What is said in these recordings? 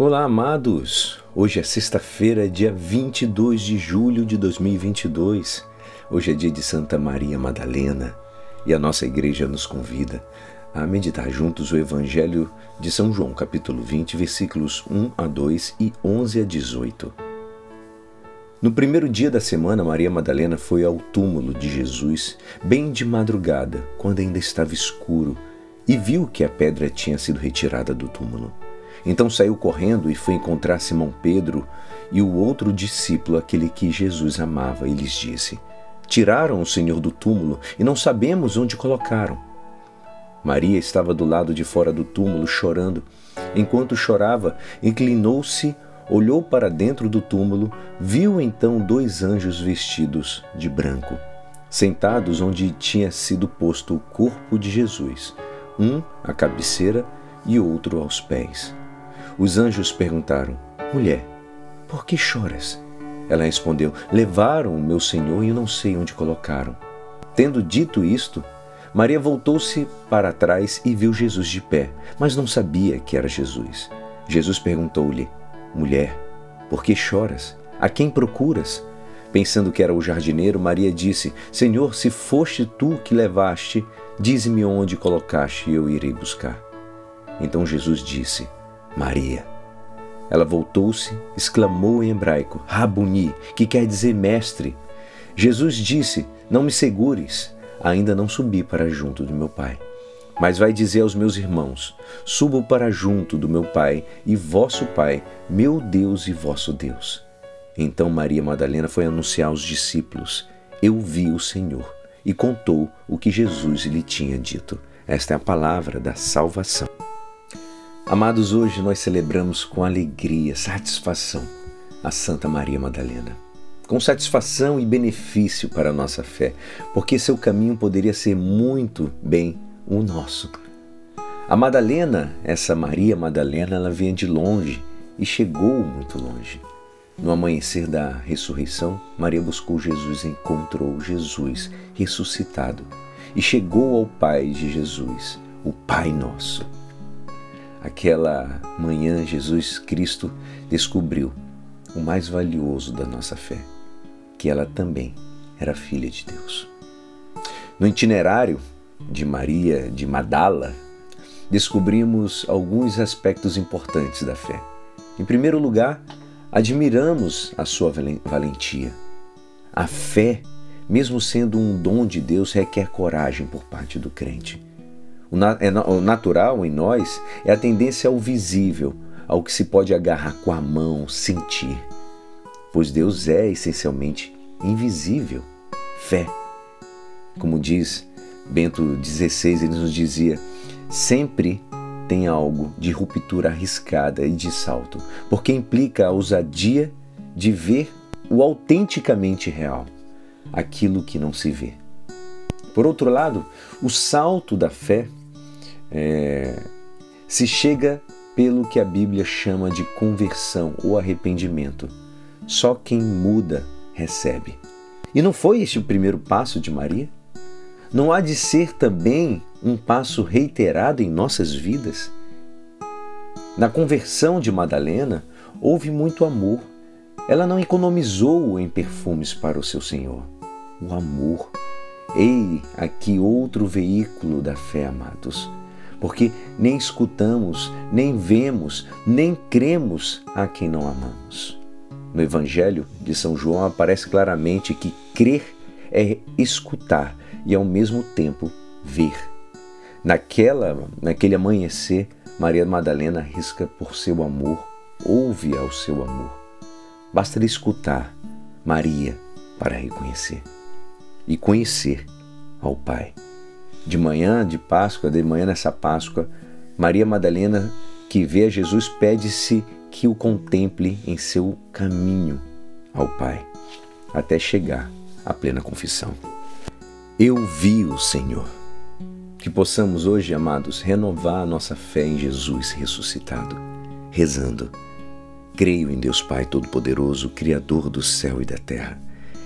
Olá, amados! Hoje é sexta-feira, dia 22 de julho de 2022. Hoje é dia de Santa Maria Madalena e a nossa igreja nos convida a meditar juntos o Evangelho de São João, capítulo 20, versículos 1 a 2 e 11 a 18. No primeiro dia da semana, Maria Madalena foi ao túmulo de Jesus, bem de madrugada, quando ainda estava escuro, e viu que a pedra tinha sido retirada do túmulo. Então saiu correndo e foi encontrar Simão Pedro e o outro discípulo, aquele que Jesus amava, e lhes disse: Tiraram o Senhor do túmulo e não sabemos onde colocaram. Maria estava do lado de fora do túmulo chorando. Enquanto chorava, inclinou-se, olhou para dentro do túmulo, viu então dois anjos vestidos de branco, sentados onde tinha sido posto o corpo de Jesus, um à cabeceira e outro aos pés. Os anjos perguntaram: Mulher, por que choras? Ela respondeu: Levaram o meu senhor e eu não sei onde colocaram. Tendo dito isto, Maria voltou-se para trás e viu Jesus de pé, mas não sabia que era Jesus. Jesus perguntou-lhe: Mulher, por que choras? A quem procuras? Pensando que era o jardineiro, Maria disse: Senhor, se foste tu que levaste, dize-me onde colocaste e eu irei buscar. Então Jesus disse: Maria. Ela voltou-se, exclamou em hebraico, Rabuni, que quer dizer mestre. Jesus disse: Não me segures, ainda não subi para junto do meu Pai. Mas vai dizer aos meus irmãos: Subo para junto do meu Pai e vosso Pai, meu Deus e vosso Deus. Então Maria Madalena foi anunciar aos discípulos: Eu vi o Senhor, e contou o que Jesus lhe tinha dito. Esta é a palavra da salvação. Amados, hoje nós celebramos com alegria, satisfação a Santa Maria Madalena. Com satisfação e benefício para a nossa fé, porque seu caminho poderia ser muito bem o nosso. A Madalena, essa Maria Madalena, ela vinha de longe e chegou muito longe. No amanhecer da ressurreição, Maria buscou Jesus encontrou Jesus ressuscitado e chegou ao Pai de Jesus, o Pai Nosso. Aquela manhã, Jesus Cristo descobriu o mais valioso da nossa fé, que ela também era filha de Deus. No itinerário de Maria de Madala, descobrimos alguns aspectos importantes da fé. Em primeiro lugar, admiramos a sua valentia. A fé, mesmo sendo um dom de Deus, requer coragem por parte do crente. É o natural em nós é a tendência ao visível, ao que se pode agarrar com a mão, sentir. Pois Deus é essencialmente invisível. Fé. Como diz Bento XVI, ele nos dizia: sempre tem algo de ruptura arriscada e de salto, porque implica a ousadia de ver o autenticamente real, aquilo que não se vê. Por outro lado, o salto da fé é, se chega pelo que a Bíblia chama de conversão ou arrependimento. Só quem muda recebe. E não foi este o primeiro passo de Maria? Não há de ser também um passo reiterado em nossas vidas? Na conversão de Madalena, houve muito amor. Ela não economizou em perfumes para o seu Senhor. O amor. Ei, aqui outro veículo da fé, amados porque nem escutamos, nem vemos, nem cremos a quem não amamos. No Evangelho de São João aparece claramente que crer é escutar e ao mesmo tempo ver. Naquela, naquele amanhecer, Maria Madalena risca por seu amor, ouve ao seu amor. Basta escutar Maria para reconhecer e conhecer ao Pai de manhã de Páscoa, de manhã nessa Páscoa, Maria Madalena, que vê Jesus, pede-se que o contemple em seu caminho ao Pai, até chegar à plena confissão. Eu vi o Senhor. Que possamos hoje, amados, renovar a nossa fé em Jesus ressuscitado, rezando. Creio em Deus Pai Todo-Poderoso, Criador do céu e da terra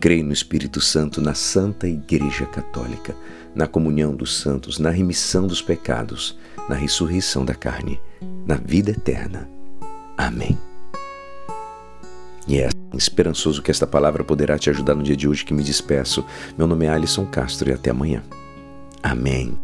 Creio no Espírito Santo, na Santa Igreja Católica, na comunhão dos santos, na remissão dos pecados, na ressurreição da carne, na vida eterna. Amém. E é esperançoso que esta palavra poderá te ajudar no dia de hoje que me despeço. Meu nome é Alisson Castro e até amanhã. Amém.